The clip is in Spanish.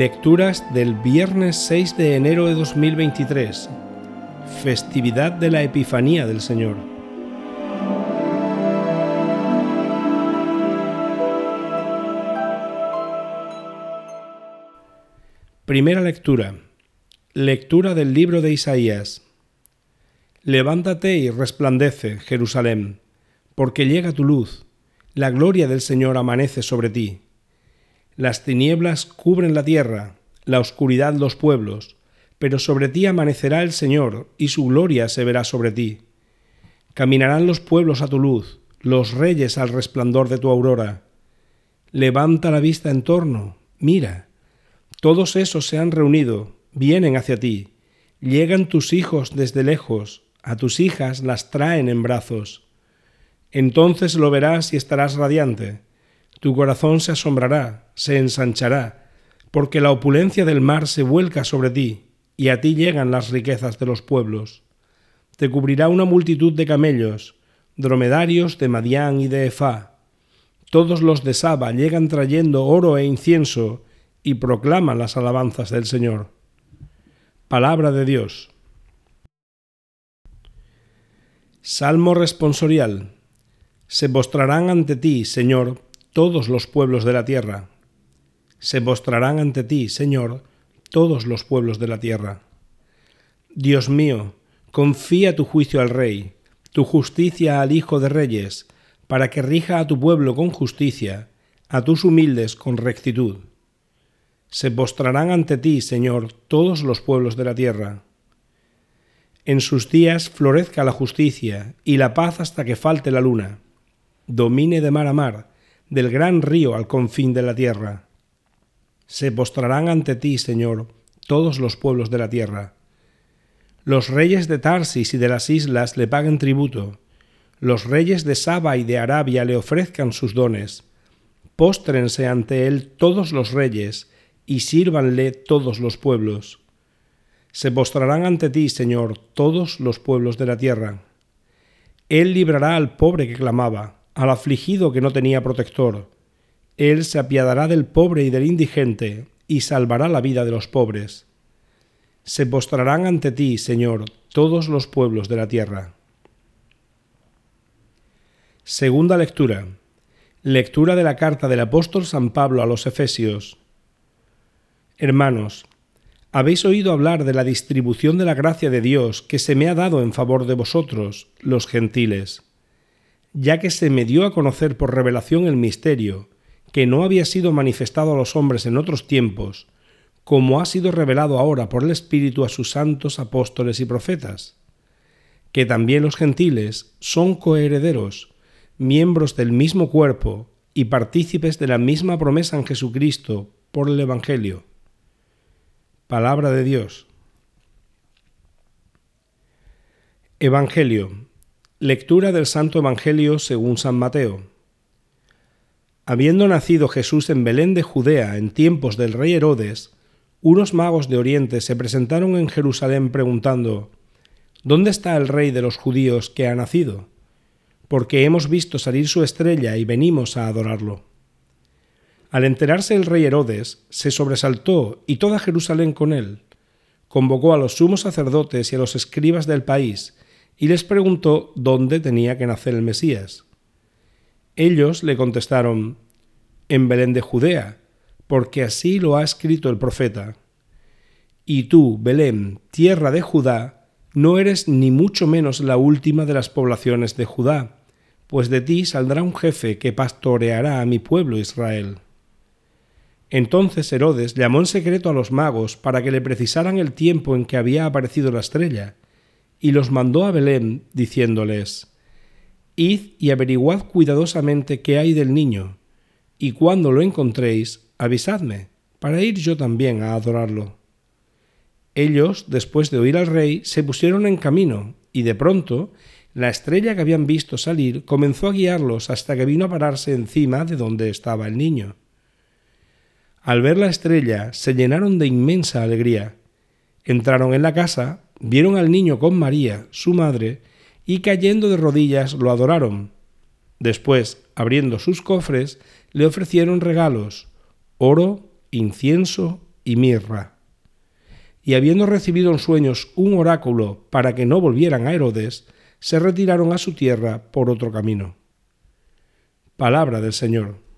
Lecturas del viernes 6 de enero de 2023, festividad de la Epifanía del Señor. Primera lectura. Lectura del libro de Isaías. Levántate y resplandece, Jerusalén, porque llega tu luz, la gloria del Señor amanece sobre ti. Las tinieblas cubren la tierra, la oscuridad los pueblos, pero sobre ti amanecerá el Señor, y su gloria se verá sobre ti. Caminarán los pueblos a tu luz, los reyes al resplandor de tu aurora. Levanta la vista en torno, mira. Todos esos se han reunido, vienen hacia ti. Llegan tus hijos desde lejos, a tus hijas las traen en brazos. Entonces lo verás y estarás radiante tu corazón se asombrará, se ensanchará, porque la opulencia del mar se vuelca sobre ti, y a ti llegan las riquezas de los pueblos. Te cubrirá una multitud de camellos, dromedarios de Madián y de Efá. Todos los de Saba llegan trayendo oro e incienso, y proclaman las alabanzas del Señor. Palabra de Dios. Salmo responsorial. Se postrarán ante ti, Señor, todos los pueblos de la tierra. Se postrarán ante ti, Señor, todos los pueblos de la tierra. Dios mío, confía tu juicio al Rey, tu justicia al Hijo de Reyes, para que rija a tu pueblo con justicia, a tus humildes con rectitud. Se postrarán ante ti, Señor, todos los pueblos de la tierra. En sus días florezca la justicia y la paz hasta que falte la luna. Domine de mar a mar, del gran río al confín de la tierra. Se postrarán ante ti, Señor, todos los pueblos de la tierra. Los reyes de Tarsis y de las islas le paguen tributo, los reyes de Saba y de Arabia le ofrezcan sus dones. Póstrense ante él todos los reyes, y sírvanle todos los pueblos. Se postrarán ante ti, Señor, todos los pueblos de la tierra. Él librará al pobre que clamaba, al afligido que no tenía protector. Él se apiadará del pobre y del indigente, y salvará la vida de los pobres. Se postrarán ante ti, Señor, todos los pueblos de la tierra. Segunda lectura. Lectura de la carta del apóstol San Pablo a los Efesios. Hermanos, habéis oído hablar de la distribución de la gracia de Dios que se me ha dado en favor de vosotros, los gentiles ya que se me dio a conocer por revelación el misterio, que no había sido manifestado a los hombres en otros tiempos, como ha sido revelado ahora por el Espíritu a sus santos apóstoles y profetas, que también los gentiles son coherederos, miembros del mismo cuerpo y partícipes de la misma promesa en Jesucristo por el Evangelio. Palabra de Dios. Evangelio Lectura del Santo Evangelio según San Mateo. Habiendo nacido Jesús en Belén de Judea en tiempos del rey Herodes, unos magos de Oriente se presentaron en Jerusalén preguntando, ¿Dónde está el rey de los judíos que ha nacido? Porque hemos visto salir su estrella y venimos a adorarlo. Al enterarse el rey Herodes, se sobresaltó y toda Jerusalén con él. Convocó a los sumos sacerdotes y a los escribas del país, y les preguntó dónde tenía que nacer el Mesías. Ellos le contestaron, en Belén de Judea, porque así lo ha escrito el profeta. Y tú, Belén, tierra de Judá, no eres ni mucho menos la última de las poblaciones de Judá, pues de ti saldrá un jefe que pastoreará a mi pueblo Israel. Entonces Herodes llamó en secreto a los magos para que le precisaran el tiempo en que había aparecido la estrella, y los mandó a Belén, diciéndoles, Id y averiguad cuidadosamente qué hay del niño, y cuando lo encontréis, avisadme, para ir yo también a adorarlo. Ellos, después de oír al rey, se pusieron en camino, y de pronto la estrella que habían visto salir comenzó a guiarlos hasta que vino a pararse encima de donde estaba el niño. Al ver la estrella, se llenaron de inmensa alegría. Entraron en la casa, vieron al niño con María, su madre, y cayendo de rodillas lo adoraron. Después, abriendo sus cofres, le ofrecieron regalos, oro, incienso y mirra. Y habiendo recibido en sueños un oráculo para que no volvieran a Herodes, se retiraron a su tierra por otro camino. Palabra del Señor.